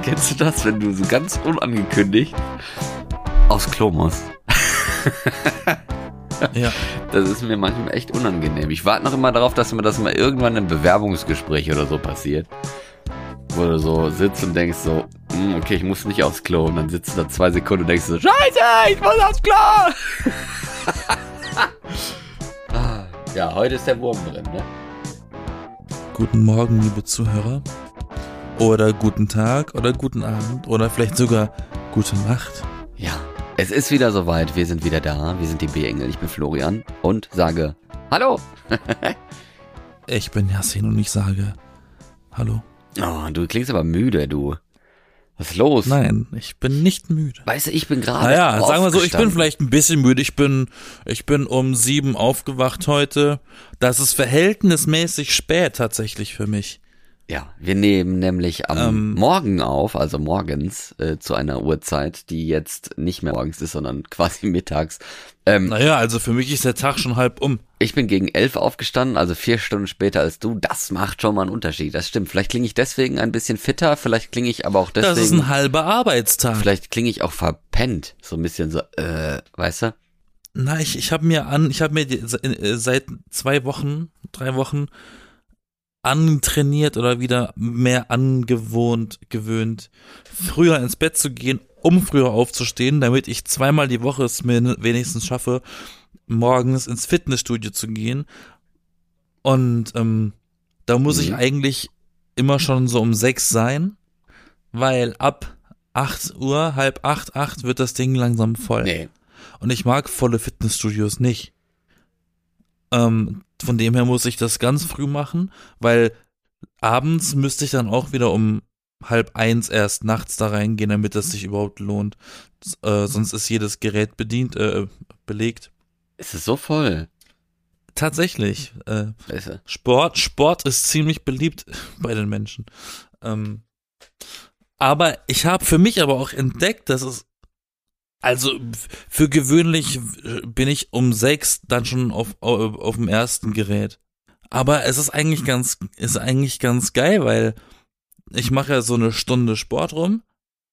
Kennst du das, wenn du so ganz unangekündigt aufs Klo musst? Ja. Das ist mir manchmal echt unangenehm. Ich warte noch immer darauf, dass mir das mal irgendwann im Bewerbungsgespräch oder so passiert. Wo du so sitzt und denkst so, hm, okay, ich muss nicht aufs Klo. Und dann sitzt du da zwei Sekunden und denkst so, Scheiße, ich muss aufs Klo! Ah, ja, heute ist der Wurm drin, ne? Guten Morgen, liebe Zuhörer. Oder guten Tag oder guten Abend oder vielleicht sogar gute Nacht. Ja, es ist wieder soweit. Wir sind wieder da. Wir sind die B-Engel. Ich bin Florian und sage Hallo. Ich bin Yassin und ich sage Hallo. Oh, du klingst aber müde, du. Was ist los? Nein, ich bin nicht müde. Weißt du, ich bin gerade. Naja, sagen wir so, ich bin vielleicht ein bisschen müde. Ich bin, ich bin um sieben aufgewacht heute. Das ist verhältnismäßig spät tatsächlich für mich. Ja, wir nehmen nämlich am Ähm. Morgen auf, also morgens, äh, zu einer Uhrzeit, die jetzt nicht mehr morgens ist, sondern quasi mittags. Ähm, Naja, also für mich ist der Tag schon halb um. ich bin gegen elf aufgestanden, also vier Stunden später als du. Das macht schon mal einen Unterschied. Das stimmt. Vielleicht klinge ich deswegen ein bisschen fitter, vielleicht klinge ich aber auch deswegen. Das ist ein halber Arbeitstag. vielleicht klinge ich auch verpennt. So ein bisschen so, äh, weißt du? Na, ich, ich habe mir an, ich habe mir die, äh, seit zwei Wochen, drei Wochen antrainiert oder wieder mehr angewohnt, gewöhnt, früher ins Bett zu gehen, um früher aufzustehen, damit ich zweimal die Woche es mir wenigstens schaffe, morgens ins Fitnessstudio zu gehen. Und ähm, da muss ich Mhm. eigentlich immer schon so um sechs sein, weil ab 8 Uhr, halb acht, acht wird das Ding langsam voll. Nee. Und ich mag volle Fitnessstudios nicht. Ähm, von dem her muss ich das ganz früh machen, weil abends müsste ich dann auch wieder um halb eins erst nachts da reingehen, damit das sich überhaupt lohnt. Äh, sonst ist jedes Gerät bedient, äh, belegt. Es ist so voll. Tatsächlich. Äh? Sport, Sport ist ziemlich beliebt bei den Menschen. Ähm, aber ich habe für mich aber auch entdeckt, dass es also für gewöhnlich bin ich um sechs dann schon auf, auf, auf dem ersten Gerät. Aber es ist eigentlich ganz, ist eigentlich ganz geil, weil ich mache ja so eine Stunde Sport rum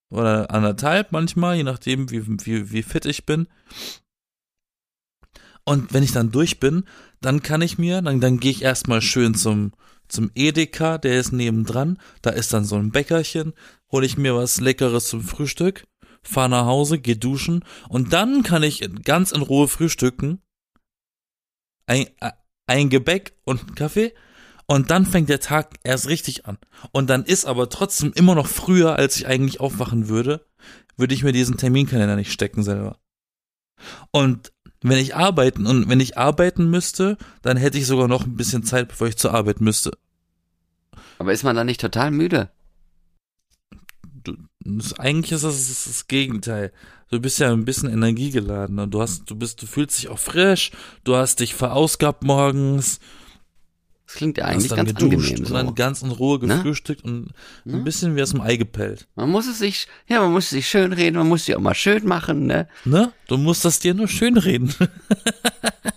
oder anderthalb manchmal, je nachdem wie, wie, wie fit ich bin. Und wenn ich dann durch bin, dann kann ich mir, dann, dann gehe ich erstmal schön zum, zum Edeka, der ist nebendran, da ist dann so ein Bäckerchen, hole ich mir was Leckeres zum Frühstück, fahr nach Hause, geh duschen und dann kann ich ganz in Ruhe frühstücken. Ein, äh, ein Gebäck und einen Kaffee und dann fängt der Tag erst richtig an. Und dann ist aber trotzdem immer noch früher, als ich eigentlich aufwachen würde, würde ich mir diesen Terminkalender nicht stecken selber. Und wenn ich arbeiten und wenn ich arbeiten müsste, dann hätte ich sogar noch ein bisschen Zeit, bevor ich zur Arbeit müsste. Aber ist man da nicht total müde? Das, eigentlich ist das, das, das Gegenteil. Du bist ja ein bisschen energiegeladen und du hast, du bist, du fühlst dich auch frisch, du hast dich verausgabt morgens, Das klingt ja eigentlich ganz geduscht angenehm und so. dann ganz in Ruhe Ne? gefrühstückt und Ne? ein bisschen wie aus dem Ei gepellt. Man muss es sich, ja, man muss es sich schön reden, man muss sich auch mal schön machen, ne? Ne? Du musst das dir nur schön reden.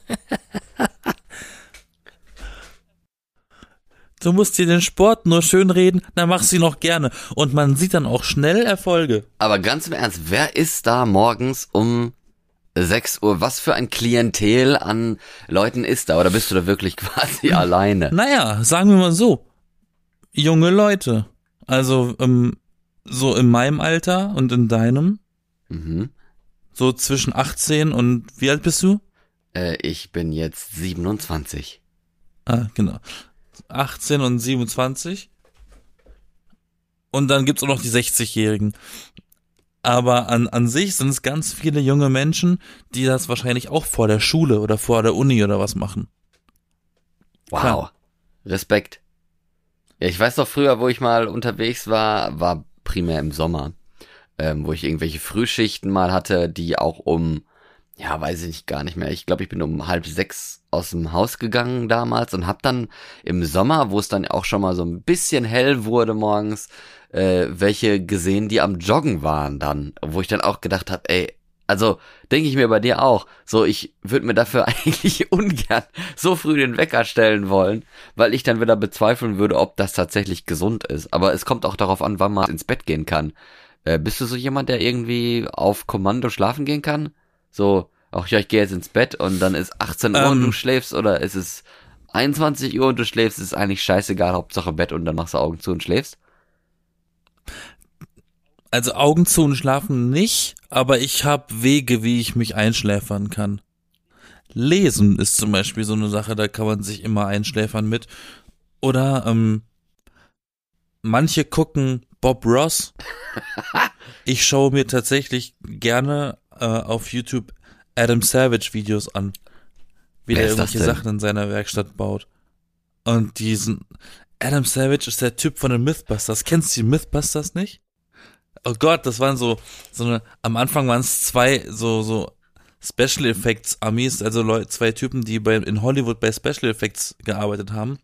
Du musst dir den Sport nur schön reden, dann machst du ihn auch gerne. Und man sieht dann auch schnell Erfolge. Aber ganz im Ernst, wer ist da morgens um 6 Uhr? Was für ein Klientel an Leuten ist da? Oder bist du da wirklich quasi alleine? Naja, sagen wir mal so. Junge Leute. Also ähm, so in meinem Alter und in deinem. Mhm. So zwischen 18 und wie alt bist du? Äh, ich bin jetzt 27. Ah, genau. 18 und 27. Und dann gibt's auch noch die 60-Jährigen. Aber an, an sich sind es ganz viele junge Menschen, die das wahrscheinlich auch vor der Schule oder vor der Uni oder was machen. Wow. Klar. Respekt. Ja, ich weiß doch früher, wo ich mal unterwegs war, war primär im Sommer, ähm, wo ich irgendwelche Frühschichten mal hatte, die auch um, ja, weiß ich gar nicht mehr. Ich glaube, ich bin um halb sechs aus dem Haus gegangen damals und hab dann im Sommer, wo es dann auch schon mal so ein bisschen hell wurde morgens, äh, welche gesehen, die am Joggen waren dann, wo ich dann auch gedacht habe, ey, Also denke ich mir bei dir auch. So, ich würde mir dafür eigentlich ungern so früh den Wecker stellen wollen, weil ich dann wieder bezweifeln würde, ob das tatsächlich gesund ist. Aber es kommt auch darauf an, wann man ins Bett gehen kann. Äh, bist du so jemand, der irgendwie auf Kommando schlafen gehen kann? So, ach ja, ich gehe jetzt ins Bett und dann ist 18 Uhr und du Ähm. schläfst oder ist es 21 Uhr und du schläfst, ist eigentlich scheißegal, Hauptsache Bett und dann machst du Augen zu und schläfst? Also Augen zu und schlafen nicht, aber ich habe Wege, wie ich mich einschläfern kann. Lesen ist zum Beispiel so eine Sache, da kann man sich immer einschläfern mit. Oder ähm, manche gucken Bob Ross. Ich schaue mir tatsächlich gerne äh, auf YouTube Adam Savage Videos an, wie Wer der irgendwelche? Sachen in seiner Werkstatt baut. Und diesen Adam Savage ist der Typ von den Mythbusters. Kennst du die Mythbusters nicht? Oh Gott, das waren so, so eine, am Anfang waren es zwei so, so Special Effects Amis, also Leute, zwei Typen, die bei, in Hollywood bei Special Effects gearbeitet haben.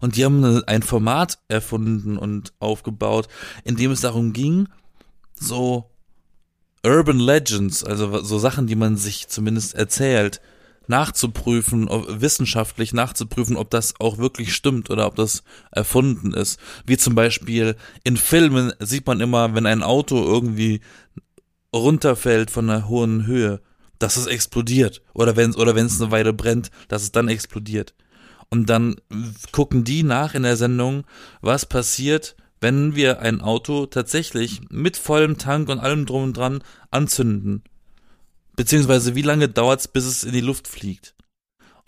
Und die haben eine- ein Format erfunden und aufgebaut, in dem es darum ging, so Urban Legends, also so Sachen, die man sich zumindest erzählt, nachzuprüfen, wissenschaftlich nachzuprüfen, ob das auch wirklich stimmt oder ob das erfunden ist. Wie zum Beispiel in Filmen sieht man immer, wenn ein Auto irgendwie runterfällt von einer hohen Höhe, dass es explodiert. Oder wenn oder wenn es eine Weile brennt, dass es dann explodiert. Und dann gucken die nach in der Sendung, was passiert, wenn wir ein Auto tatsächlich mit vollem Tank und allem drum und dran anzünden. Beziehungsweise wie lange dauert es, bis es in die Luft fliegt.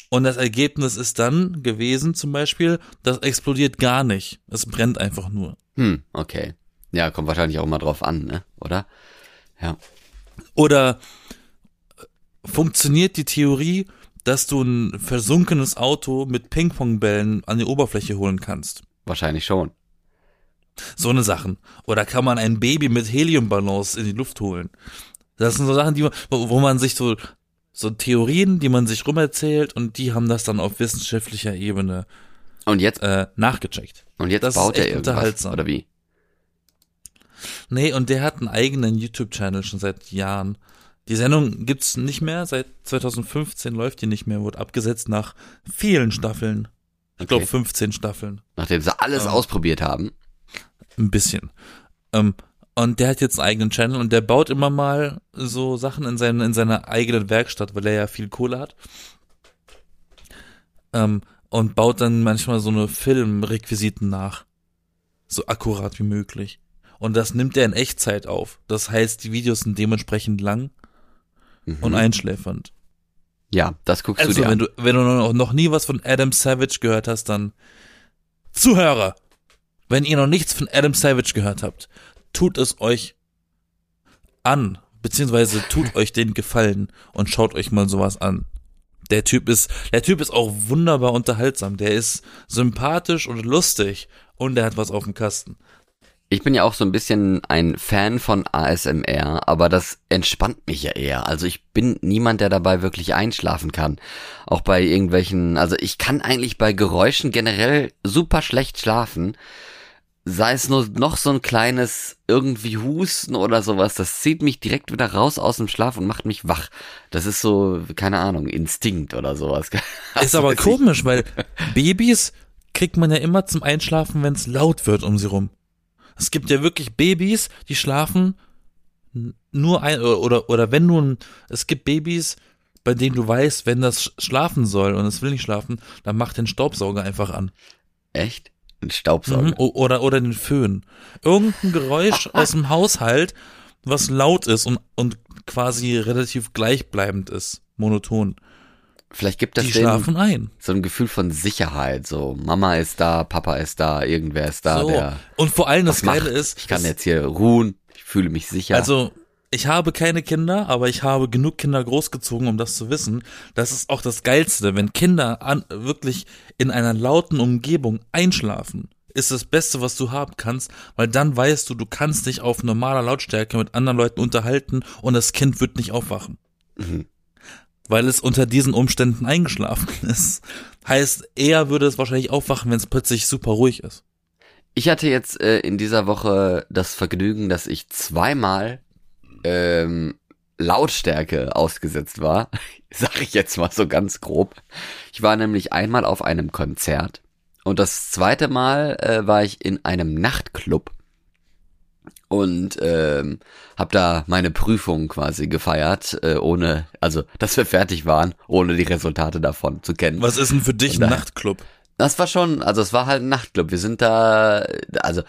Und das Ergebnis ist dann gewesen, zum Beispiel, das explodiert gar nicht. Es brennt einfach nur. Hm, okay. Ja, kommt wahrscheinlich auch mal drauf an, ne? Oder? Ja. Oder äh, funktioniert die Theorie, dass du ein versunkenes Auto mit Ping-Pong-Bällen an die Oberfläche holen kannst? Wahrscheinlich schon. So eine Sachen. Oder kann man ein Baby mit Heliumballons in die Luft holen? Das sind so Sachen, die man, wo, wo man sich so, so Theorien, die man sich rumerzählt und die haben das dann auf wissenschaftlicher Ebene Und jetzt, äh, nachgecheckt. und jetzt das baut er irgendwas, unterhaltsam. oder wie? Nee, und der hat einen eigenen YouTube-Channel schon seit Jahren. Die Sendung gibt's nicht mehr, seit 2015 läuft die nicht mehr, wurde abgesetzt nach vielen Staffeln. Ich glaube Okay. 15 Staffeln. Nachdem sie alles Ähm. ausprobiert haben. Ein bisschen. Ähm, und der hat jetzt einen eigenen Channel und der baut immer mal so Sachen in, seine, in seiner eigenen Werkstatt, weil er ja viel Kohle hat. Ähm, und baut dann manchmal so eine Filmrequisiten nach. So akkurat wie möglich. Und das nimmt er in Echtzeit auf. Das heißt, die Videos sind dementsprechend lang Mhm. und einschläfernd. ja, das guckst Also, du dir wenn an. du, wenn du noch nie was von Adam Savage gehört hast, dann Zuhörer, wenn ihr noch nichts von Adam Savage gehört habt, tut es euch an, beziehungsweise tut euch den Gefallen und schaut euch mal sowas an. Der Typ ist, der Typ ist auch wunderbar unterhaltsam. Der ist sympathisch und lustig und der hat was auf dem Kasten. Ich bin ja auch so ein bisschen ein Fan von ASMR, aber das entspannt mich ja eher. Also ich bin niemand, der dabei wirklich einschlafen kann. Auch bei irgendwelchen, also ich kann eigentlich bei Geräuschen generell super schlecht schlafen. Sei es nur noch so ein kleines irgendwie Husten oder sowas, das zieht mich direkt wieder raus aus dem Schlaf und macht mich wach. Das ist so, keine Ahnung, Instinkt oder sowas. Ist Also aber komisch, weil Babys kriegt man ja immer zum Einschlafen, wenn es laut wird um sie rum. Es gibt ja wirklich Babys, die schlafen nur ein oder oder wenn nun es gibt Babys, bei denen du weißt, wenn das sch- schlafen soll und es will nicht schlafen, dann mach den Staubsauger einfach an. Echt? Ein Staubsauger. Mhm. Oder oder den Föhn. Irgendein Geräusch aus dem Haushalt, was laut ist und und quasi relativ gleichbleibend ist, monoton. Vielleicht gibt das Die schlafen ein. so ein Gefühl von Sicherheit. So, Mama ist da, Papa ist da, irgendwer ist da, so. der Und vor allem das was macht. Geile ist, ich kann jetzt hier ruhen, ich fühle mich sicher. Also, ich habe keine Kinder, aber ich habe genug Kinder großgezogen, um das zu wissen. Das ist auch das Geilste, wenn Kinder an, wirklich in einer lauten Umgebung einschlafen. Ist das Beste, was du haben kannst, weil dann weißt du, du kannst dich auf normaler Lautstärke mit anderen Leuten unterhalten und das Kind wird nicht aufwachen. Mhm. Weil es unter diesen Umständen eingeschlafen ist. Heißt, er würde es wahrscheinlich aufwachen, wenn es plötzlich super ruhig ist. Ich hatte jetzt äh, in dieser Woche das Vergnügen, dass ich zweimal ähm, Lautstärke ausgesetzt war, sag ich jetzt mal so ganz grob. Ich war nämlich einmal auf einem Konzert und das zweite Mal äh, war ich in einem Nachtclub und ähm, habe da meine Prüfung quasi gefeiert, äh, ohne, also dass wir fertig waren, ohne die Resultate davon zu kennen. Was ist denn für dich ein Nachtclub? Das war schon, also es war halt ein Nachtclub. Wir sind da, also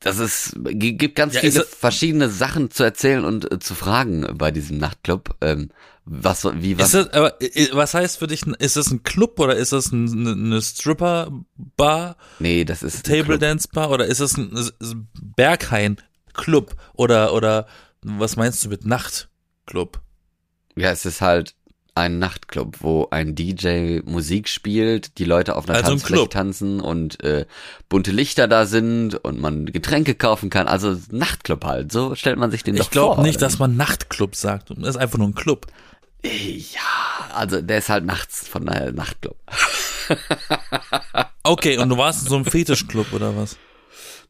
das ist, gibt ganz ja, viele verschiedene Sachen zu erzählen und äh, zu fragen bei diesem Nachtclub. Ähm, was, wie, was? Ist das, aber was heißt für dich, ist das ein Club oder ist das ein, eine Stripper-Bar? Nee, das ist Table Dance Bar oder ist das ein, ein Berghain Club oder oder was meinst du mit Nachtclub? Ja, es ist halt ein Nachtclub, wo ein DJ Musik spielt, die Leute auf einer also Tanzfläche tanzen und äh, bunte Lichter da sind und man Getränke kaufen kann. Also Nachtclub halt. So stellt man sich den ich doch vor. Ich glaube nicht, dass man Nachtclub sagt. Das ist einfach nur ein Club. Ja, also der ist halt nachts von daher Nachtclub. okay, und du warst in so einem Fetischclub oder was?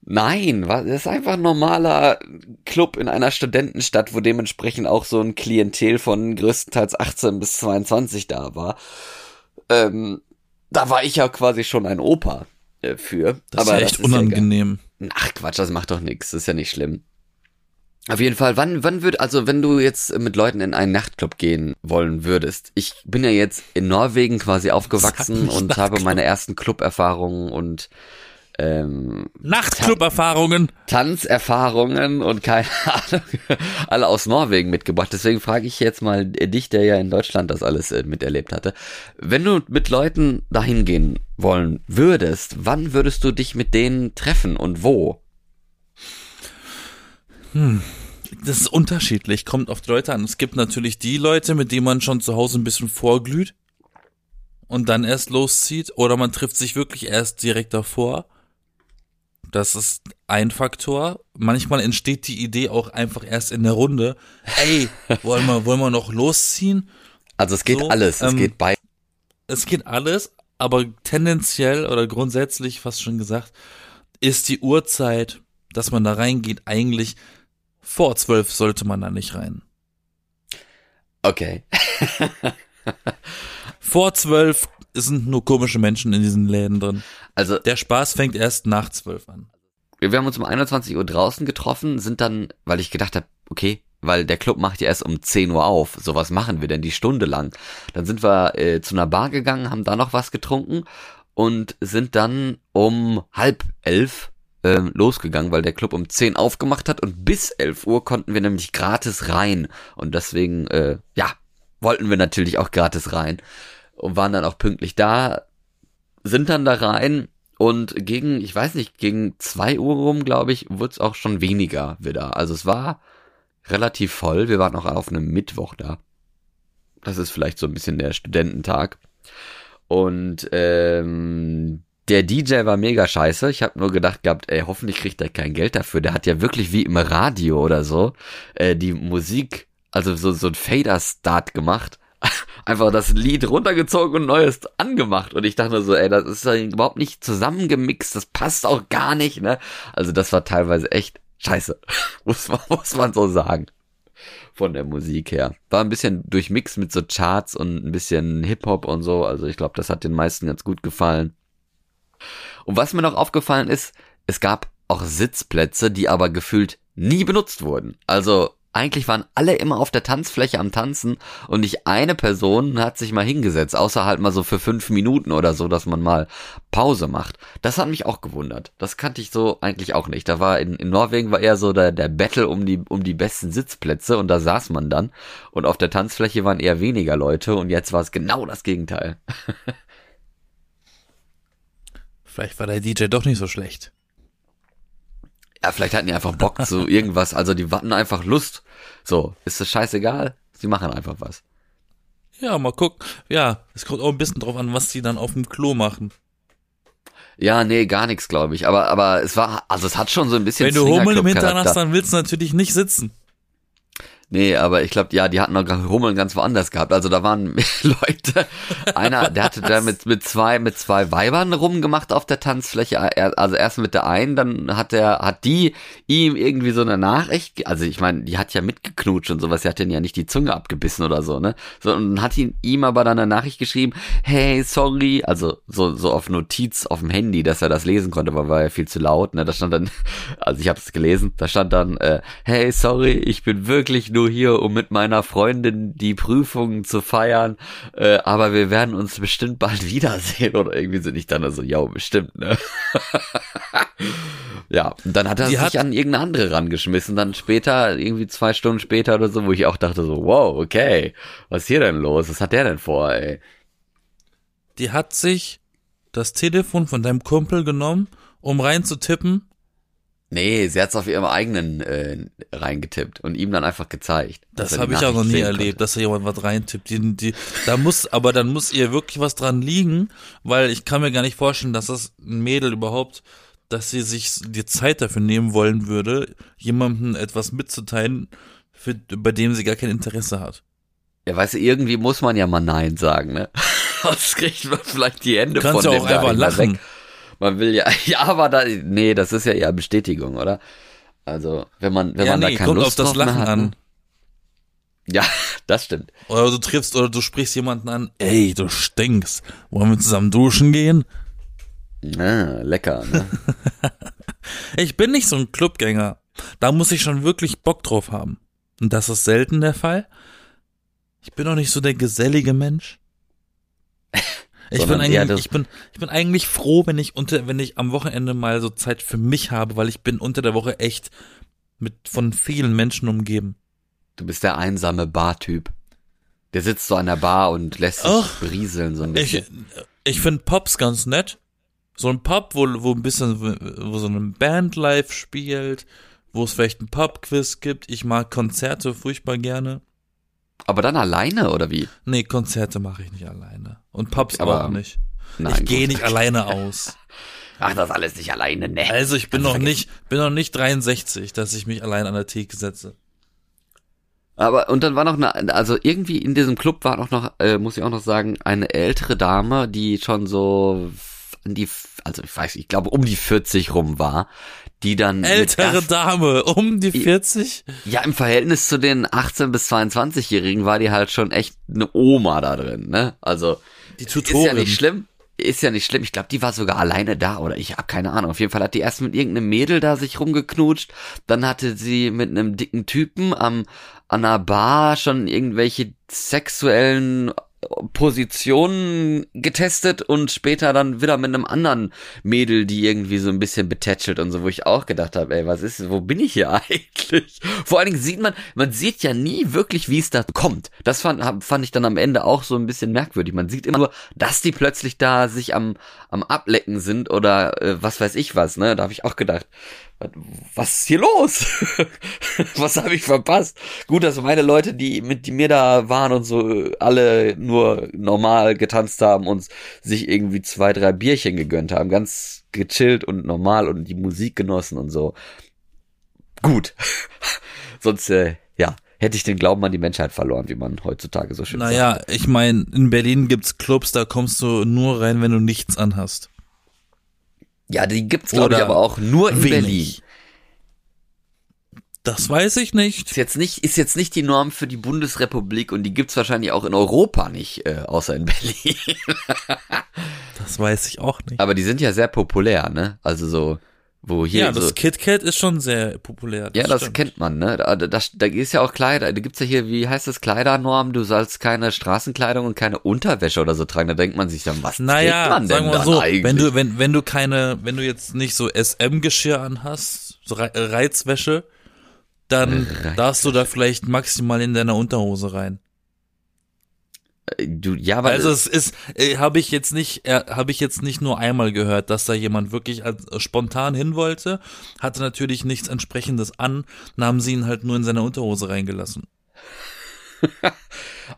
Nein, das ist einfach ein normaler Club in einer Studentenstadt, wo dementsprechend auch so ein Klientel von größtenteils 18 bis 22 da war. Ähm, da war ich ja quasi schon ein Opa äh, für. Das aber ist ja echt unangenehm. Ja Ach Quatsch, das macht doch nichts, das ist ja nicht schlimm. Auf jeden Fall, wann, wann wird, also wenn du jetzt mit Leuten in einen Nachtclub gehen wollen würdest, ich bin ja jetzt in Norwegen quasi aufgewachsen und habe meine ersten Club-Erfahrungen und ähm, Nachtclub-Erfahrungen. Tanzerfahrungen und keine Ahnung, alle aus Norwegen mitgebracht. Deswegen frage ich jetzt mal dich, der ja in Deutschland das alles äh, miterlebt hatte. Wenn du mit Leuten dahin gehen wollen würdest, wann würdest du dich mit denen treffen und wo? Hm. Das ist unterschiedlich, kommt auf die Leute an. Es gibt natürlich die Leute, mit denen man schon zu Hause ein bisschen vorglüht und dann erst loszieht, oder man trifft sich wirklich erst direkt davor das ist ein Faktor. Manchmal entsteht die Idee auch einfach erst in der Runde. Hey, wollen wir, wollen wir noch losziehen? Also es geht so, alles, es ähm, geht bei. Es geht alles, aber tendenziell oder grundsätzlich, fast schon gesagt, ist die Uhrzeit, dass man da reingeht, eigentlich vor zwölf sollte man da nicht rein. Okay. vor zwölf sind nur komische Menschen in diesen Läden drin. Also der Spaß fängt erst nach zwölf an. Wir haben uns um 21 Uhr draußen getroffen, sind dann, weil ich gedacht habe, okay, weil der Club macht ja erst um 10 Uhr auf. So was machen wir denn die Stunde lang? Dann sind wir äh, zu einer Bar gegangen, haben da noch was getrunken und sind dann um halb elf äh, losgegangen, weil der Club um 10 aufgemacht hat und bis 11 Uhr konnten wir nämlich gratis rein. Und deswegen, äh, ja, wollten wir natürlich auch gratis rein und waren dann auch pünktlich da, sind dann da rein und gegen, ich weiß nicht, gegen zwei Uhr rum, glaube ich, wurde es auch schon weniger wieder. Also es war relativ voll. Wir waren auch auf einem Mittwoch da. Das ist vielleicht so ein bisschen der Studententag. Und ähm, der DJ war mega scheiße. Ich habe nur gedacht gehabt, ey, hoffentlich kriegt er kein Geld dafür. Der hat ja wirklich wie im Radio oder so äh, die Musik, also so, so ein Fader-Start gemacht einfach das Lied runtergezogen und neues angemacht. Und ich dachte so, ey, das ist überhaupt nicht zusammengemixt, das passt auch gar nicht, ne? Also das war teilweise echt scheiße. muss, man, muss man so sagen. Von der Musik her. War ein bisschen durchmix mit so Charts und ein bisschen Hip-Hop und so. Also ich glaube, das hat den meisten ganz gut gefallen. Und was mir noch aufgefallen ist, es gab auch Sitzplätze, die aber gefühlt nie benutzt wurden. Also eigentlich waren alle immer auf der Tanzfläche am Tanzen und nicht eine Person hat sich mal hingesetzt, außer halt mal so für fünf Minuten oder so, dass man mal Pause macht. Das hat mich auch gewundert. Das kannte ich so eigentlich auch nicht. Da war in, in Norwegen war eher so der, der Battle um die, um die besten Sitzplätze und da saß man dann und auf der Tanzfläche waren eher weniger Leute und jetzt war es genau das Gegenteil. Vielleicht war der DJ doch nicht so schlecht. Ja, vielleicht hatten die einfach Bock so irgendwas. Also die hatten einfach Lust. So, ist das scheißegal? Sie machen einfach was. Ja, mal gucken. Ja, es kommt auch ein bisschen drauf an, was die dann auf dem Klo machen. Ja, nee, gar nichts, glaube ich. Aber, aber es war, also es hat schon so ein bisschen. Wenn du Hummel im Hintern hast, dann willst du natürlich nicht sitzen. Nee, aber ich glaube, ja, die hatten noch Rummeln ganz woanders gehabt. Also da waren Leute, einer, der hatte da mit, mit zwei, mit zwei Weibern rumgemacht auf der Tanzfläche. Also erst mit der einen, dann hat der, hat die ihm irgendwie so eine Nachricht, also ich meine, die hat ja mitgeknutscht und sowas, sie hat den ja nicht die Zunge abgebissen oder so, ne? So, und hat ihn, ihm aber dann eine Nachricht geschrieben, hey, sorry, also so, so auf Notiz auf dem Handy, dass er das lesen konnte, weil war ja viel zu laut, ne? Da stand dann, also ich habe es gelesen, da stand dann, äh, hey, sorry, ich bin wirklich nur hier, um mit meiner Freundin die Prüfungen zu feiern, äh, aber wir werden uns bestimmt bald wiedersehen oder irgendwie sind ich dann so, ja, bestimmt, ne? ja, und dann hat er Die sich hat- an irgendeine andere rangeschmissen, dann später, irgendwie zwei Stunden später oder so, wo ich auch dachte so, wow, okay, was ist hier denn los? Was hat der denn vor, ey? Die hat sich das Telefon von deinem Kumpel genommen, um reinzutippen. Nee, sie hat's auf ihrem eigenen äh, reingetippt und ihm dann einfach gezeigt. Das habe ich auch noch nie erlebt, konnte. dass da jemand was reintippt. Die, die, da muss, aber dann muss ihr wirklich was dran liegen, weil ich kann mir gar nicht vorstellen, dass das ein Mädel überhaupt, dass sie sich die Zeit dafür nehmen wollen würde, jemandem etwas mitzuteilen, für, bei dem sie gar kein Interesse hat. Ja, weißt du, irgendwie muss man ja mal Nein sagen, ne? Sonst kriegt man vielleicht die Hände Du kannst von ja dem auch gar einfach lachen. Weg. Man will ja, ja, aber da, nee, das ist ja eher Bestätigung, oder? Also, wenn man, wenn ja, man nee, da keine kommt Lust auf das Lachen hat, an. ne? Ja, das stimmt. Oder du triffst oder du sprichst jemanden an, ey, du stinkst. Wollen wir zusammen duschen gehen? Ah, lecker, ne? Ich bin nicht so ein Clubgänger. Da muss ich schon wirklich Bock drauf haben. Und das ist selten der Fall. Ich bin auch nicht so der gesellige Mensch. Ich bin, eigentlich, ich, bin, ich bin eigentlich froh, wenn ich unter, wenn ich am Wochenende mal so Zeit für mich habe, weil ich bin unter der Woche echt mit von vielen Menschen umgeben. Du bist der einsame Bartyp. Der sitzt so an der Bar und lässt sich Ach, berieseln so ein Ich, bisschen. ich finde Pops ganz nett. So ein Pub, wo, wo ein bisschen, wo so eine Band live spielt, wo es vielleicht ein Pub-Quiz gibt. Ich mag Konzerte furchtbar gerne. Aber dann alleine, oder wie? Nee, Konzerte mache ich nicht alleine. Und Pubs Aber- auch nicht. Nein, ich gehe nicht alleine aus. Ach, das alles nicht alleine, ne? Also ich bin Kannst noch du nicht, bin noch nicht 63, dass ich mich allein an der Theke setze. Aber und dann war noch eine, also irgendwie in diesem Club war auch noch, äh, muss ich auch noch sagen, eine ältere Dame, die schon so an die, also ich weiß, ich glaube um die 40 rum war, die dann Ältere Dame, um die I- 40? ja im Verhältnis zu den 18 bis 22-Jährigen war die halt schon echt eine Oma da drin, ne? Also Die ist ja Tutorin. nicht schlimm. Ist ja nicht schlimm. Ich glaube, die war sogar alleine da oder ich habe keine Ahnung. Auf jeden Fall hat die erst mit irgendeinem Mädel da sich rumgeknutscht. Dann hatte sie mit einem dicken Typen am an einer Bar schon irgendwelche sexuellen Positionen getestet und später dann wieder mit einem anderen Mädel, die irgendwie so ein bisschen betätschelt und so, wo ich auch gedacht habe, ey, was ist, wo bin ich hier eigentlich? Vor allen Dingen sieht man, man sieht ja nie wirklich, wie es da kommt. Das fand, fand ich dann am Ende auch so ein bisschen merkwürdig. Man sieht immer nur, dass die plötzlich da sich am, am Ablecken sind oder äh, was weiß ich was, ne? Da habe ich auch gedacht, was- ist hier los? was habe ich verpasst? Gut, dass meine Leute, die mit die mir da waren und so, alle nur normal getanzt haben und sich irgendwie zwei, drei Bierchen gegönnt haben, ganz gechillt und normal und die Musik genossen und so. Gut. Sonst, äh, ja, hätte ich den Glauben an die Menschheit verloren, wie man heutzutage so schön sagt. Naja, ich meine, in Berlin gibt's Clubs, da kommst du nur rein, wenn du nichts anhast. Ja, die gibt's, glaube ich, aber auch nur in wenig. Berlin. Das weiß ich nicht. Ist jetzt nicht, ist jetzt nicht die Norm für die Bundesrepublik und die gibt's wahrscheinlich auch in Europa nicht, äh, außer in Berlin. Das weiß ich auch nicht. Aber die sind ja sehr populär, ne? Also so, wo hier ja, so. das KitKat ist schon sehr populär. ja, das stimmt. kennt man, ne? Da, da, da ist ja auch Kleider, da gibt's ja hier, wie heißt das, Kleidernorm, du sollst keine Straßenkleidung und keine Unterwäsche oder so tragen. Da denkt man sich dann, was trägt Naja, man denn sagen wir mal so, eigentlich? wenn du, wenn, wenn du keine, wenn du jetzt nicht so SM-Geschirr anhast, so Re Reizwäsche, dann Reizwäsche. darfst du da vielleicht maximal in deiner Unterhose rein. Du, ja, aber Also es ist, äh, habe ich jetzt nicht, äh, habe ich jetzt nicht nur einmal gehört, dass da jemand wirklich äh, spontan hin wollte, hatte natürlich nichts entsprechendes an, dann haben sie ihn halt nur in seine Unterhose reingelassen.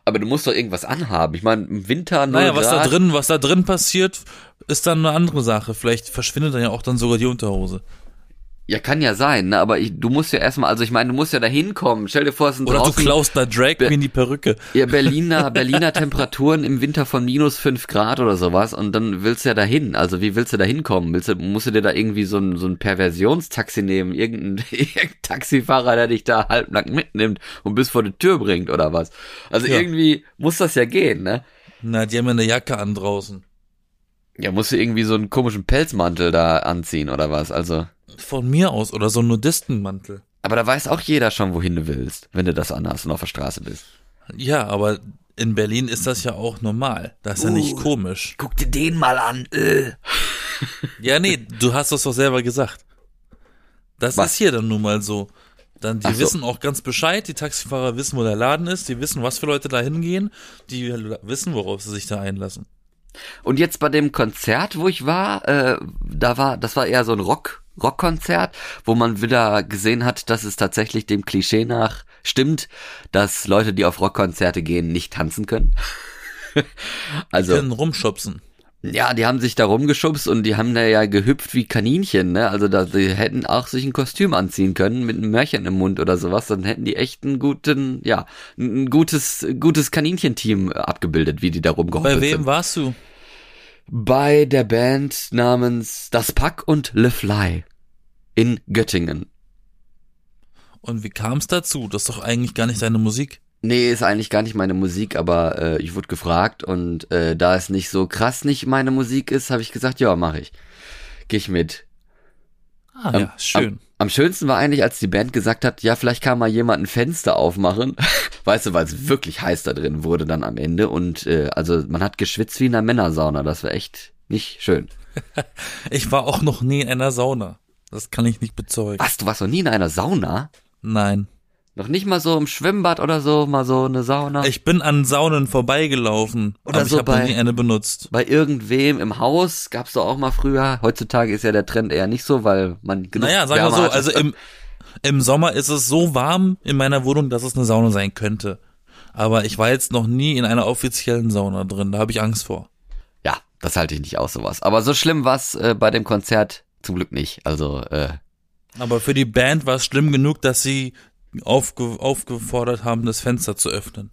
aber du musst doch irgendwas anhaben. Ich meine, im Winter 0 Naja, was da Grad, drin, was da drin passiert, ist dann eine andere Sache. Vielleicht verschwindet dann ja auch dann sogar die Unterhose. Ja, kann ja sein, ne? aber ich, du musst ja erstmal, also ich meine, du musst ja da hinkommen. Stell dir vor, es sind Oder du draußen klaust da Drag Queen die Perücke. ja, Berliner, Berliner Temperaturen im Winter von minus fünf Grad oder sowas und dann willst du ja dahin. Also wie willst du da hinkommen? Willst du, musst du dir da irgendwie so ein, so ein Perversionstaxi nehmen? Irgendein, irgendein Taxifahrer, der dich da halbnackt mitnimmt und bis vor die Tür bringt oder was? Also Ja. irgendwie muss das ja gehen, ne? Na, die haben ja eine Jacke an draußen. Ja, musst du irgendwie so einen komischen Pelzmantel da anziehen oder was? Also. Von mir aus. Oder so ein Nudistenmantel. Aber da weiß auch jeder schon, wohin du willst, wenn du das anhast und auf der Straße bist. Ja, aber in Berlin ist das ja auch normal. Das ist ja nicht Uh. komisch. Guck dir den mal an. Äh. Ja, nee, du hast das doch selber gesagt. Das Was? ist hier dann nun mal so. Dann, die so. wissen auch ganz Bescheid, die Taxifahrer wissen, wo der Laden ist, die wissen, was für Leute da hingehen, die wissen, worauf sie sich da einlassen. Und jetzt bei dem Konzert, wo ich war, äh, da war, das war eher so ein Rock, Rockkonzert, wo man wieder gesehen hat, dass es tatsächlich dem Klischee nach stimmt, dass Leute, die auf Rockkonzerte gehen, nicht tanzen können. also, Können rumschubsen. ja, die haben sich da rumgeschubst und die haben da ja gehüpft wie Kaninchen, ne? Also da, die hätten auch sich ein Kostüm anziehen können mit einem Märchen im Mund oder sowas, dann hätten die echt einen guten, ja, ein gutes, gutes Kaninchenteam abgebildet, wie die da rumgehoppelt Bei wem sind. warst du? Bei der Band namens Das Pack und Le Fly in Göttingen. Und wie kam es dazu? Das ist doch eigentlich gar nicht deine Musik. Nee, ist eigentlich gar nicht meine Musik, aber äh, ich wurde gefragt und äh, da es nicht so krass nicht meine Musik ist, habe ich gesagt, ja, mache ich. Geh ich mit. Ah, Am- ja, schön. Am, schönsten war eigentlich, als die Band gesagt hat, ja, vielleicht kann mal jemand ein Fenster aufmachen. Weißt du, weil es wirklich heiß da drin wurde dann am Ende. Und äh, also man hat geschwitzt wie in einer Männersauna. Das war echt nicht schön. Ich war auch noch nie in einer Sauna. Das kann ich nicht bezeugen. Was, du warst noch nie in einer Sauna? Nein. Noch nicht mal so im Schwimmbad oder so, mal so eine Sauna? Ich bin an Saunen vorbeigelaufen, Oder aber so ich habe noch nie eine benutzt. Bei irgendwem im Haus gab's doch auch mal früher. Heutzutage ist ja der Trend eher nicht so, weil man genug Naja, sagen wir so, also im, im Sommer ist es so warm in meiner Wohnung, dass es eine Sauna sein könnte. Aber ich war jetzt noch nie in einer offiziellen Sauna drin, da habe ich Angst vor. Ja, das halte ich nicht aus, sowas. Aber so schlimm war's äh, bei dem Konzert zum Glück nicht. Also, äh, Aber für die Band war es schlimm genug, dass sie aufge aufgefordert haben, das Fenster zu öffnen.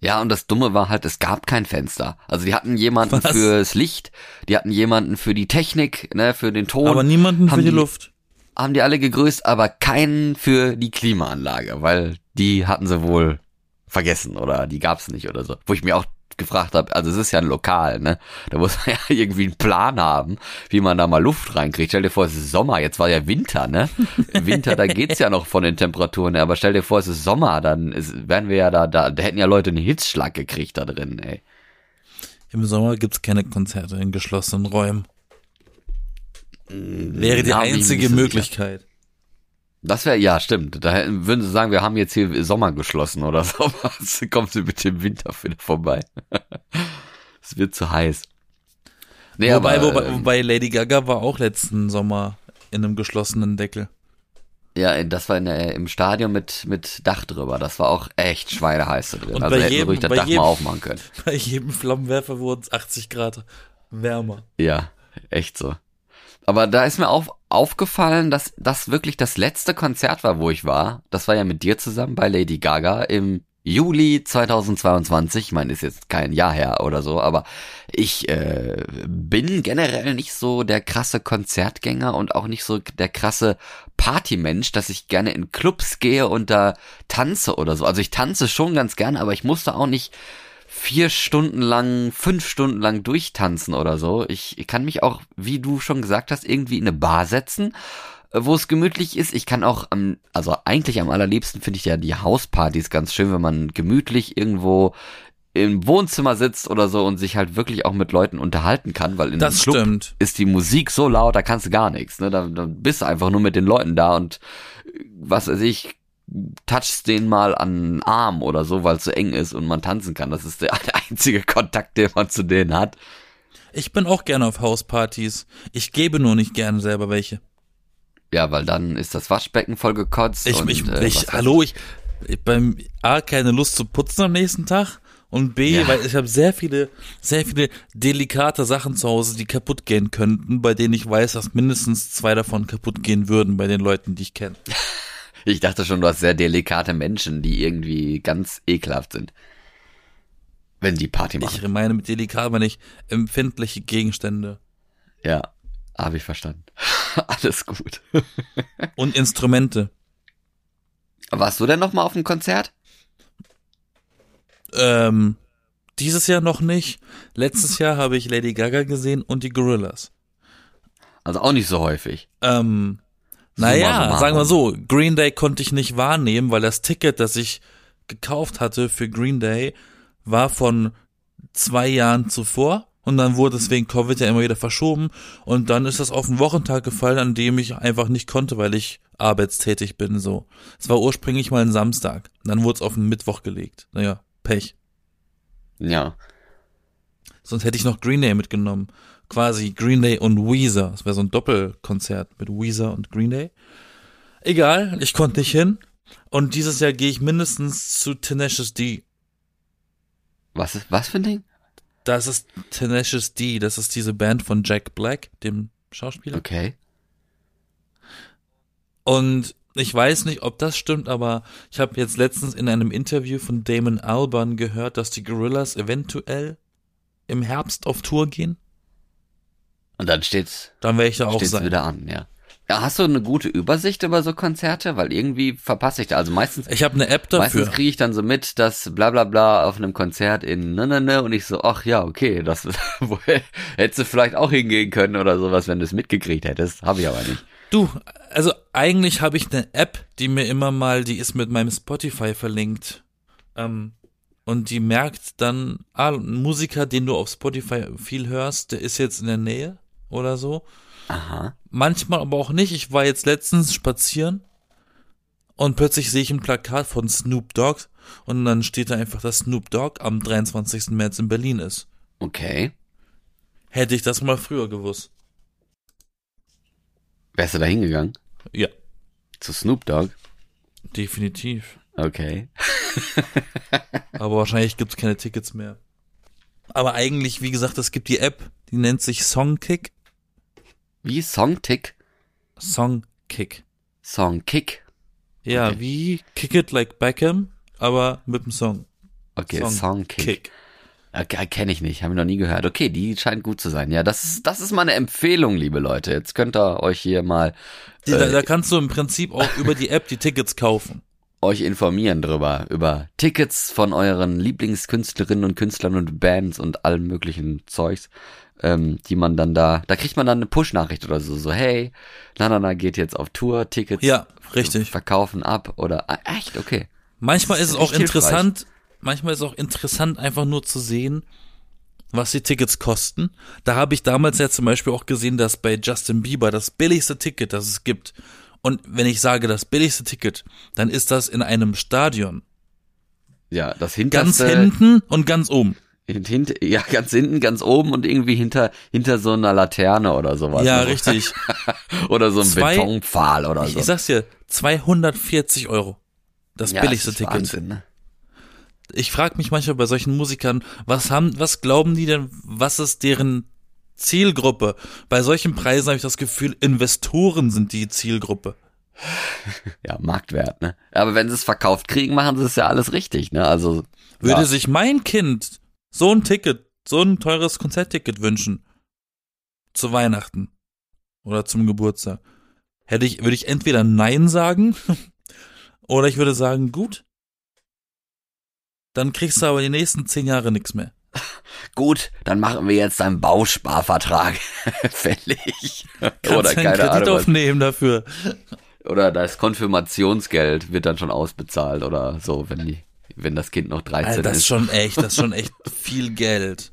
Ja, und das Dumme war halt, es gab kein Fenster. Also die hatten jemanden Was? fürs Licht, die hatten jemanden für die Technik, ne, für den Ton. Aber niemanden für die, die- Luft. haben die alle gegrüßt, aber keinen für die Klimaanlage, weil die hatten sie wohl vergessen oder die gab's nicht oder so. Wo ich mir auch gefragt habe, also es ist ja ein Lokal, ne? Da muss man ja irgendwie einen Plan haben, wie man da mal Luft reinkriegt. Stell dir vor, es ist Sommer, jetzt war ja Winter, ne? Winter, da geht's ja noch von den Temperaturen her, aber stell dir vor, es ist Sommer, dann ist, wären wir ja da, da, da hätten ja Leute einen Hitzschlag gekriegt da drin, ey. Im Sommer gibt's keine Konzerte in geschlossenen Räumen. Wäre die mir einzige Möglichkeit. Das wäre, ja, stimmt. Da würden sie sagen, wir haben jetzt hier Sommer geschlossen oder sowas. Kommen sie bitte im Winter wieder vorbei. es wird zu heiß. Nee, wobei, aber, wobei, ähm, wobei Lady Gaga war auch letzten Sommer in einem geschlossenen Deckel. ja, das war in der, im Stadion mit, mit Dach drüber. Das war auch echt schweineheiß da drin. Und also bei hätten wir jedem- ruhig das Dach jedem- mal aufmachen können. Bei jedem Flammenwerfer wurden es 80 Grad wärmer. Ja, echt so. Aber da ist mir auf, aufgefallen, dass das wirklich das letzte Konzert war, wo ich war. Das war ja mit dir zusammen bei Lady Gaga im Juli 2022. Ich meine, ist jetzt kein Jahr her oder so, aber ich äh, bin generell nicht so der krasse Konzertgänger und auch nicht so der krasse Partymensch, dass ich gerne in Clubs gehe und da tanze oder so. Also ich tanze schon ganz gerne, aber ich musste auch nicht vier Stunden lang, fünf Stunden lang durchtanzen oder so. Ich, ich kann mich auch, wie du schon gesagt hast, irgendwie in eine Bar setzen, äh, wo es gemütlich ist. Ich kann auch am, also eigentlich am allerliebsten finde ich ja die Hauspartys ganz schön, wenn man gemütlich irgendwo im Wohnzimmer sitzt oder so und sich halt wirklich auch mit Leuten unterhalten kann, weil in Das Club stimmt. ist die Musik so laut, da kannst du gar nichts. Ne? Da, da bist du einfach nur mit den Leuten da und äh, was weiß ich, touchst den mal an den Arm oder so, weil es so eng ist und man tanzen kann. Das ist der, einzige Kontakt, den man zu denen hat. Ich bin auch gerne auf Hauspartys. Ich gebe nur nicht gerne selber welche. Ja, weil dann ist das Waschbecken voll gekotzt. Ich, und, ich, äh, ich hallo, ich, ich beim A keine Lust zu putzen am nächsten Tag Und B, Ja. weil ich habe sehr viele, sehr viele delikate Sachen zu Hause, die kaputt gehen könnten, bei denen ich weiß, dass mindestens zwei davon kaputt gehen würden bei den Leuten, die ich kenne. Ich dachte schon, du hast sehr delikate Menschen, die irgendwie ganz ekelhaft sind. Wenn die Party machen. Ich meine mit delikat meine ich empfindliche Gegenstände ja, habe ich verstanden. Alles gut. und Instrumente. Warst du denn noch mal auf dem Konzert? Ähm, dieses Jahr noch nicht. Letztes Jahr habe ich Lady Gaga gesehen und die Gorillas. Also auch nicht so häufig. Ähm, naja, sagen wir so, Green Day konnte ich nicht wahrnehmen, weil das Ticket, das ich gekauft hatte für Green Day, war von zwei Jahren zuvor und dann wurde es wegen Covid ja immer wieder verschoben und dann ist das auf den Wochentag gefallen, an dem ich einfach nicht konnte, weil ich arbeitstätig bin, so. Es war ursprünglich mal ein Samstag, dann wurde es auf den Mittwoch gelegt. Naja, Pech. Ja. Sonst hätte ich noch Green Day mitgenommen. Quasi Green Day und Weezer. Das wäre so ein Doppelkonzert mit Weezer und Green Day. Egal, ich konnte nicht hin. Und dieses Jahr gehe ich mindestens zu Tenacious D. Was ist, was für ein Ding? Das ist Tenacious D. Das ist diese Band von Jack Black, dem Schauspieler. Okay. Und ich weiß nicht, ob das stimmt, aber ich habe jetzt letztens in einem Interview von Damon Albarn gehört, dass die Gorillas eventuell im Herbst auf Tour gehen. Und dann steht's, Dann werde ich da auch steht's sein. wieder an, ja. Ja, hast du eine gute Übersicht über so Konzerte? Weil irgendwie verpasse ich da. Also meistens, Ich habe eine App dafür. meistens kriege ich dann so mit, dass bla bla bla auf einem Konzert in ne ne ne und ich so, ach ja, okay, das woher hättest du vielleicht auch hingehen können oder sowas, wenn du es mitgekriegt hättest. Habe ich aber nicht. Du, also eigentlich habe ich eine App, die mir immer mal, die ist mit meinem Spotify verlinkt. Ähm, und die merkt dann, ah, ein Musiker, den du auf Spotify viel hörst, der ist jetzt in der Nähe oder so. Aha. Manchmal aber auch nicht. Ich war jetzt letztens spazieren und plötzlich sehe ich ein Plakat von Snoop Dogg und dann steht da einfach, dass Snoop Dogg am 23. März in Berlin ist. Okay. Hätte ich das mal früher gewusst. Wärst du da hingegangen? Ja, Zu Snoop Dogg? definitiv. Okay. Aber wahrscheinlich gibt's keine Tickets mehr. Aber eigentlich, wie gesagt, es gibt die App, die nennt sich Songkick. Wie Songtick? Songkick. Songkick? Ja, Okay. wie Kick It Like Beckham, aber mit dem Song. Okay, Song Songkick. Kick. Okay, kenne ich nicht, habe ich noch nie gehört. Okay, die scheint gut zu sein. Ja, das ist, das ist mal eine Empfehlung, liebe Leute. Jetzt könnt ihr euch hier mal Die, da, da kannst du im Prinzip auch über die App die Tickets kaufen. Euch informieren drüber, über Tickets von euren Lieblingskünstlerinnen und Künstlern und Bands und allem möglichen Zeugs, ähm, die man dann da, da kriegt man dann eine Push-Nachricht oder so, so, hey, na, na, na, geht jetzt auf Tour, Tickets Ja, richtig. verkaufen ab oder, ah, echt, okay. Manchmal ist es auch echt hilfreich. interessant, manchmal ist es auch interessant, einfach nur zu sehen, was die Tickets kosten. Da habe ich damals ja zum Beispiel auch gesehen, dass bei Justin Bieber das billigste Ticket, das es gibt. Und wenn ich sage das billigste Ticket, dann ist das in einem Stadion. Ja, das Ganz hinterste, hinten und ganz oben. hint, ja, ganz hinten, ganz oben und irgendwie hinter, hinter so einer Laterne oder sowas. ja, ne? richtig. Oder so ein Zwei- Betonpfahl oder Ich, so. ich sag's dir, 240 Euro. Das ja, billigste das Ticket. Wahnsinn, ne? Ich frage mich manchmal bei solchen Musikern, was haben, was glauben die denn, was ist deren Zielgruppe? Bei solchen Preisen habe ich das Gefühl, Investoren sind die Zielgruppe. Ja, Marktwert, ne? Aber wenn sie es verkauft kriegen, machen sie es ja alles richtig, ne? Also, Würde ja. sich mein Kind so ein Ticket, so ein teures Konzertticket wünschen zu Weihnachten oder zum Geburtstag, hätte ich, würde ich entweder Nein sagen oder ich würde sagen, gut, dann kriegst du aber die nächsten zehn Jahre nichts mehr. Gut, dann machen wir jetzt einen Bausparvertrag fällig. Kannst Oder keine Kredit Ahnung. Aufnehmen dafür. Oder das Konfirmationsgeld wird dann schon ausbezahlt oder so, wenn die, wenn das Kind noch 13 Alter, das ist ist. schon echt, das ist schon echt viel Geld.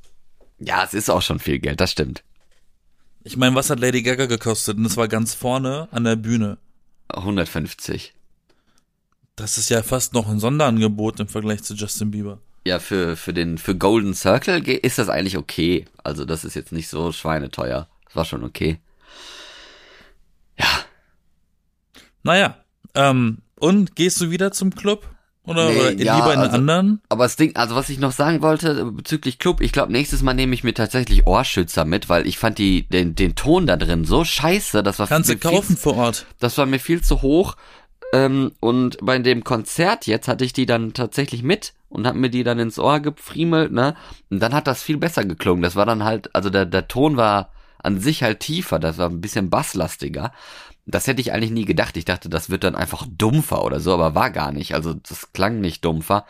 Ja, es ist auch schon viel Geld, das stimmt. Ich meine, was hat Lady Gaga gekostet? Und das war ganz vorne an der Bühne. 150. Das ist ja fast noch ein Sonderangebot im Vergleich zu Justin Bieber. Ja, für, für den, für Golden Circle ist das eigentlich okay. Also, das ist jetzt nicht so schweineteuer. Das war schon okay. Ja, Naja, ähm, und gehst du wieder zum Club? Oder, Nee, oder ja, lieber in also- anderen? Aber das Ding, also was ich noch sagen wollte äh, bezüglich Club, ich glaube, nächstes Mal nehme ich mir tatsächlich Ohrschützer mit, weil ich fand die, den, den Ton da drin so scheiße, das war Kannst du mir viel kaufen vor Ort. Das war mir viel zu hoch. Ähm, und bei dem Konzert jetzt hatte ich die dann tatsächlich mit und hab mir die dann ins Ohr gefriemelt, ne? Und dann hat das viel besser geklungen. Das war dann halt, also der, der Ton war an sich halt tiefer, das war ein bisschen basslastiger. Das hätte ich eigentlich nie gedacht. Ich dachte, das wird dann einfach dumpfer oder so, aber war gar nicht. Also das klang nicht dumpfer.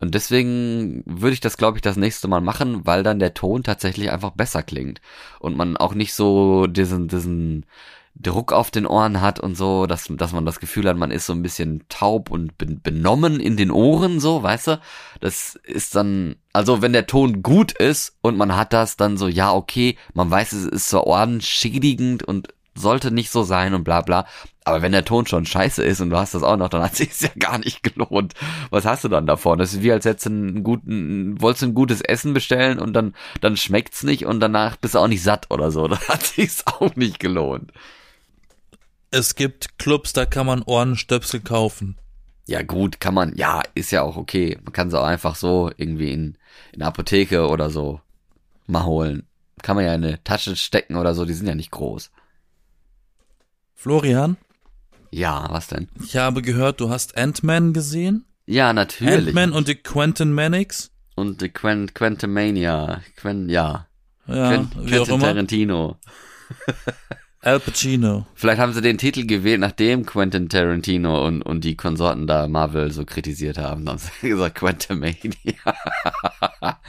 Und deswegen würde ich das, glaube ich, das nächste Mal machen, weil dann der Ton tatsächlich einfach besser klingt. Und man auch nicht so diesen, diesen Druck auf den Ohren hat und so, dass, dass man das Gefühl hat, man ist so ein bisschen taub und ben- benommen in den Ohren, so, weißt du? Das ist dann, also wenn der Ton gut ist und man hat das dann so, ja, okay, man weiß, es ist so ohrenschädigend und sollte nicht so sein und bla bla. Aber wenn der Ton schon scheiße ist und du hast das auch noch, dann hat sich's ja gar nicht gelohnt. Was hast du dann davon? Das ist wie als hättest du einen guten, wolltest du ein gutes Essen bestellen und dann, dann schmeckt's nicht und danach bist du auch nicht satt oder so. Dann hat sich's auch nicht gelohnt. Es gibt Clubs, da kann man Ohrenstöpsel kaufen. Ja gut, kann man, ja, ist ja auch okay. Man kann sie auch einfach so irgendwie in, in Apotheke oder so mal holen. Kann man ja in eine Tasche stecken oder so, die sind ja nicht groß. Florian, Ja, was denn? ich habe gehört, du hast Ant-Man gesehen. Ja, natürlich. Ant-Man und die Quentin Mannix. Und die Quent Quentimania. Quen ja. Ja, Quent Quentin. Tarantino. Al Pacino. Vielleicht haben sie den Titel gewählt, nachdem Quentin Tarantino und, und die Konsorten da Marvel so kritisiert haben. Dann haben sie gesagt Quentimania.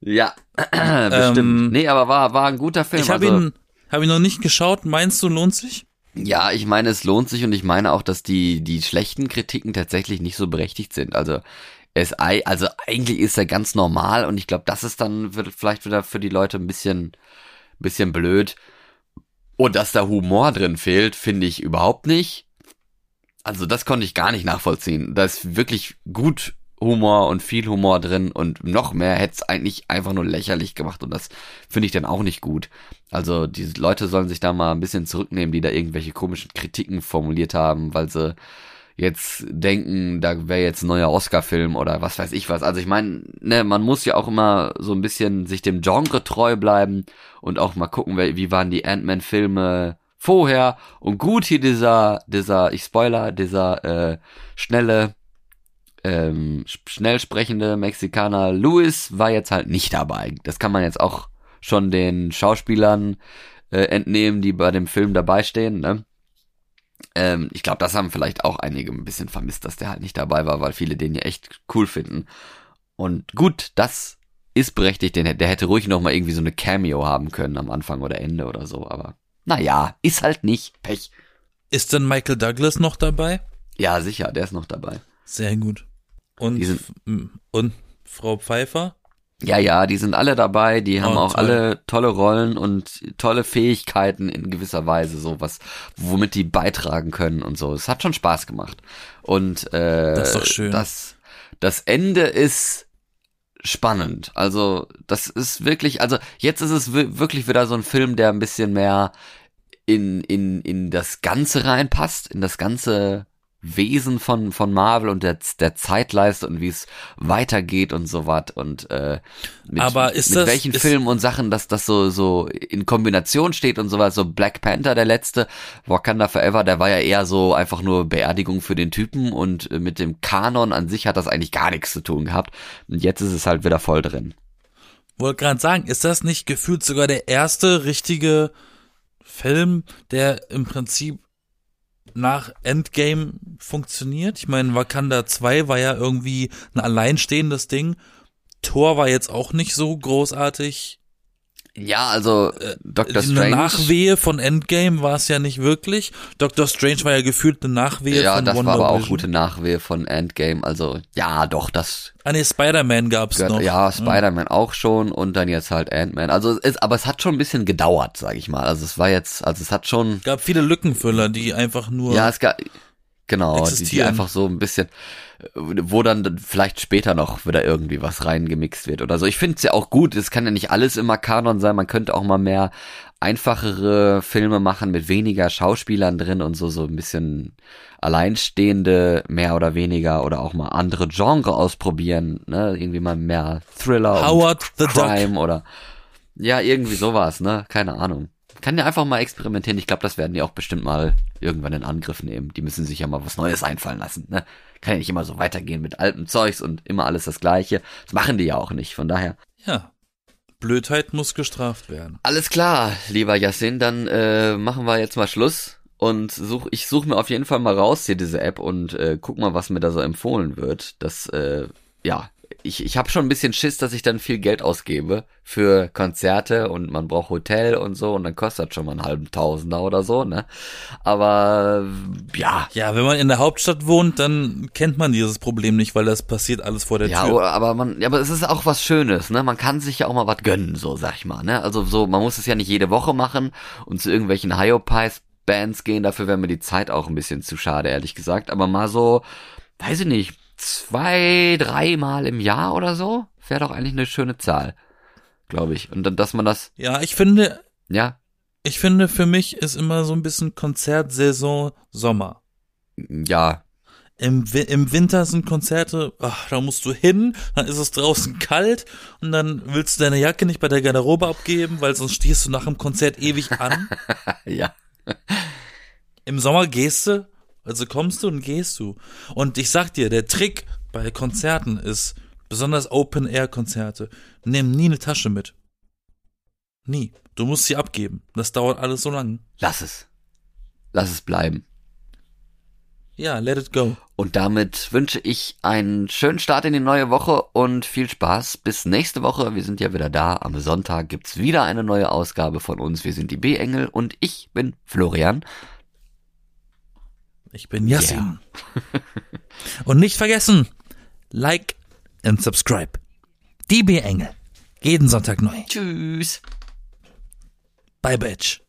ja, bestimmt. Ähm, nee, aber war, war ein guter Film. Ich habe also, ihn, habe ihn noch nicht geschaut. Meinst du, lohnt sich? Ja, ich meine, es lohnt sich und ich meine auch, dass die, die schlechten Kritiken tatsächlich nicht so berechtigt sind. Also, es, also eigentlich ist er ganz normal und ich glaube, das ist dann wird vielleicht wieder für die Leute ein bisschen, bisschen blöd. Und dass da Humor drin fehlt, finde ich überhaupt nicht. Also, das konnte ich gar nicht nachvollziehen. Da ist wirklich gut Humor und viel Humor drin und noch mehr hätte es eigentlich einfach nur lächerlich gemacht und das finde ich dann auch nicht gut. Also die Leute sollen sich da mal ein bisschen zurücknehmen, die da irgendwelche komischen Kritiken formuliert haben, weil sie jetzt denken, da wäre jetzt ein neuer Oscar-Film oder was weiß ich was. Also ich meine, ne, man muss ja auch immer so ein bisschen sich dem Genre treu bleiben und auch mal gucken, wie waren die Ant-Man-Filme vorher. Und gut hier dieser, dieser, ich spoiler, dieser äh, schnelle ähm, sch- schnell sprechende Mexikaner Louis war jetzt halt nicht dabei. Das kann man jetzt auch schon den Schauspielern äh, entnehmen, die bei dem Film dabei stehen. Ne? Ähm, ich glaube, das haben vielleicht auch einige ein bisschen vermisst, dass der halt nicht dabei war, weil viele den ja echt cool finden. Und gut, das ist berechtigt, den, der hätte ruhig noch mal irgendwie so eine Cameo haben können am Anfang oder Ende oder so, aber naja, ist halt nicht. Pech. Ist denn Michael Douglas noch dabei? Ja, sicher, der ist noch dabei. Sehr gut. Und, und Frau Pfeiffer? Ja, ja, die sind alle dabei, die haben Oh, auch toll. alle tolle Rollen und tolle Fähigkeiten in gewisser Weise, so was, womit die beitragen können und so. Es hat schon Spaß gemacht. Und äh, Das ist doch schön. Das, das Ende ist spannend. Also, das ist wirklich, also jetzt ist es wi- wirklich wieder so ein Film, der ein bisschen mehr in, in, in das Ganze reinpasst, in das ganze Wesen von, von Marvel und der, der Zeitleiste und wie es weitergeht und so was und äh, mit, Aber ist mit das- welchen ist- Filmen und Sachen, dass das so, so in Kombination steht und sowas, so Black Panther, der letzte, Wakanda Forever, der war ja eher so einfach nur Beerdigung für den Typen und äh, mit dem Kanon an sich hat das eigentlich gar nichts zu tun gehabt. Und jetzt ist es halt wieder voll drin. Wollte gerade sagen, ist das nicht gefühlt sogar der erste richtige Film, der im Prinzip nach Endgame funktioniert? Ich meine, Wakanda 2 war ja irgendwie ein alleinstehendes Ding. Thor war jetzt auch nicht so großartig. Ja, also äh, Doctor Eine Strange. Nachwehe von Endgame war es ja nicht wirklich. Doctor Strange war ja gefühlt eine Nachwehe ja, von das Wonder war aber auch gute Nachwehe von Endgame. Also ja, doch, das Ah nee, Spider-Man gab's gehört, noch. ja, Spider-Man auch schon und dann jetzt halt Ant-Man. Also es, aber es hat schon ein bisschen gedauert, sag ich mal. Also es war jetzt, also es hat schon Gab viele Lückenfüller, die einfach nur Ja, es gab genau, die, die einfach so ein bisschen, äh, wo dann vielleicht später noch wieder irgendwie was reingemixt wird oder so. Ich finde es ja auch gut, es kann ja nicht alles immer Kanon sein, man könnte auch mal mehr einfachere Filme machen mit weniger Schauspielern drin und so, so ein bisschen alleinstehende, mehr oder weniger, oder auch mal andere Genre ausprobieren, ne, irgendwie mal mehr Thriller Howard und the Crime oder, ja, irgendwie sowas, ne, keine Ahnung. Kann ja einfach mal experimentieren. Ich glaube, das werden die auch bestimmt mal irgendwann in Angriff nehmen. Die müssen sich ja mal was Neues einfallen lassen, ne. Kann ja nicht immer so weitergehen mit altem Zeugs und immer alles das Gleiche. Das machen die ja auch nicht. Von daher, Ja. Blödheit muss gestraft werden. alles klar, lieber Yassin, dann äh, machen wir jetzt mal Schluss und such, ich suche mir auf jeden Fall mal raus hier diese App und äh, guck mal, was mir da so empfohlen wird. Das, äh, ja, ich, ich habe schon ein bisschen Schiss, dass ich dann viel Geld ausgebe für Konzerte und man braucht Hotel und so und dann kostet das schon mal einen halben Tausender oder so, ne? Aber ja, Ja, wenn man in der Hauptstadt wohnt, dann kennt man dieses Problem nicht, weil das passiert alles vor der Ja, Tür. aber man, ja, aber es ist auch was Schönes, ne? Man kann sich ja auch mal was gönnen, so sag ich mal, ne? Also so, man muss es ja nicht jede Woche machen und zu irgendwelchen Hyopies Bands gehen, dafür wäre mir die Zeit auch ein bisschen zu schade, ehrlich gesagt. Aber mal so, weiß ich nicht, zwei, dreimal im Jahr oder so, wäre doch eigentlich eine schöne Zahl, glaube ich. Und dann, dass man das, Ja, ich finde, ja, ich finde, für mich ist immer so ein bisschen Konzertsaison Sommer. ja, Im, Im Winter sind Konzerte, ach, da musst du hin, dann ist es draußen kalt und dann willst du deine Jacke nicht bei der Garderobe abgeben, weil sonst stehst du nach dem Konzert ewig an. ja, Im Sommer gehst du, also kommst du und gehst du. Und ich sag dir, der Trick bei Konzerten ist, besonders Open-Air-Konzerte, nimm nie eine Tasche mit. Nie. Du musst sie abgeben. Das dauert alles so lang. lass es. Lass es bleiben. Ja, let it go. Und damit wünsche ich einen schönen Start in die neue Woche und viel Spaß. Bis nächste Woche. Wir sind ja wieder da. Am Sonntag gibt's wieder eine neue Ausgabe von uns. Wir sind die B-Engel und ich bin Florian. Ich bin Yassin. und nicht vergessen, like and subscribe. Die B-Engel. Jeden Sonntag neu. Tschüss. Bye, Bitch.